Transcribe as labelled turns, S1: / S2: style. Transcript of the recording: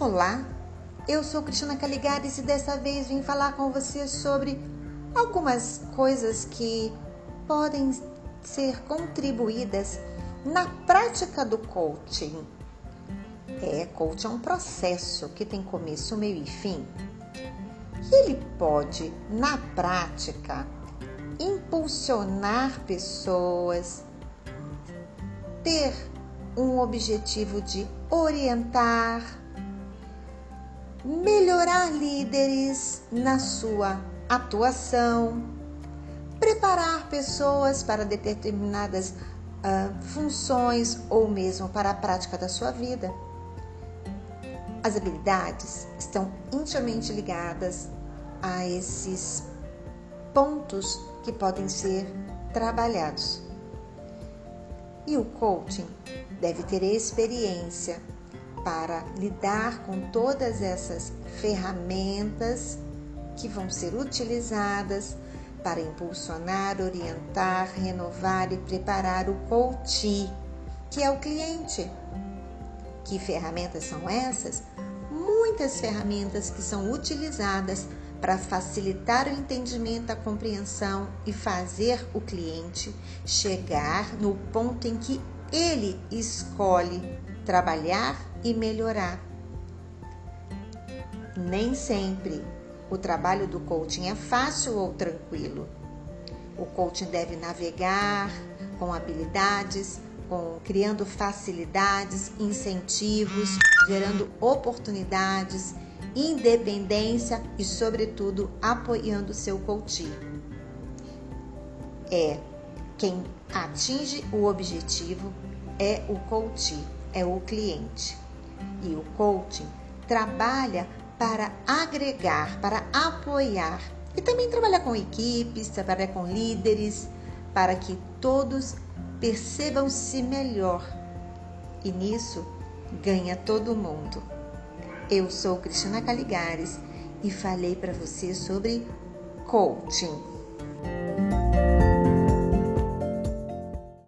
S1: Olá, eu sou Cristina Caligares e dessa vez vim falar com você sobre algumas coisas que podem ser contribuídas na prática do coaching. É, coaching é um processo que tem começo, meio e fim. E ele pode, na prática, impulsionar pessoas, ter um objetivo de orientar, melhorar líderes na sua atuação, preparar pessoas para determinadas uh, funções ou mesmo para a prática da sua vida. As habilidades estão intimamente ligadas a esses pontos que podem ser trabalhados. E o coaching deve ter experiência para lidar com todas essas ferramentas que vão ser utilizadas para impulsionar, orientar, renovar e preparar o coach, que é o cliente. Que ferramentas são essas? Muitas ferramentas que são utilizadas para facilitar o entendimento, a compreensão e fazer o cliente chegar no ponto em que ele escolhe trabalhar e melhorar. Nem sempre o trabalho do coaching é fácil ou tranquilo. O coaching deve navegar com habilidades, com criando facilidades, incentivos, gerando oportunidades, independência e, sobretudo, apoiando seu coaching. É quem atinge o objetivo é o coaching, é o cliente. E o coaching trabalha para agregar, para apoiar e também trabalhar com equipes, trabalhar com líderes, para que todos percebam-se melhor. E nisso ganha todo mundo. Eu sou Cristina Caligares e falei para você sobre coaching.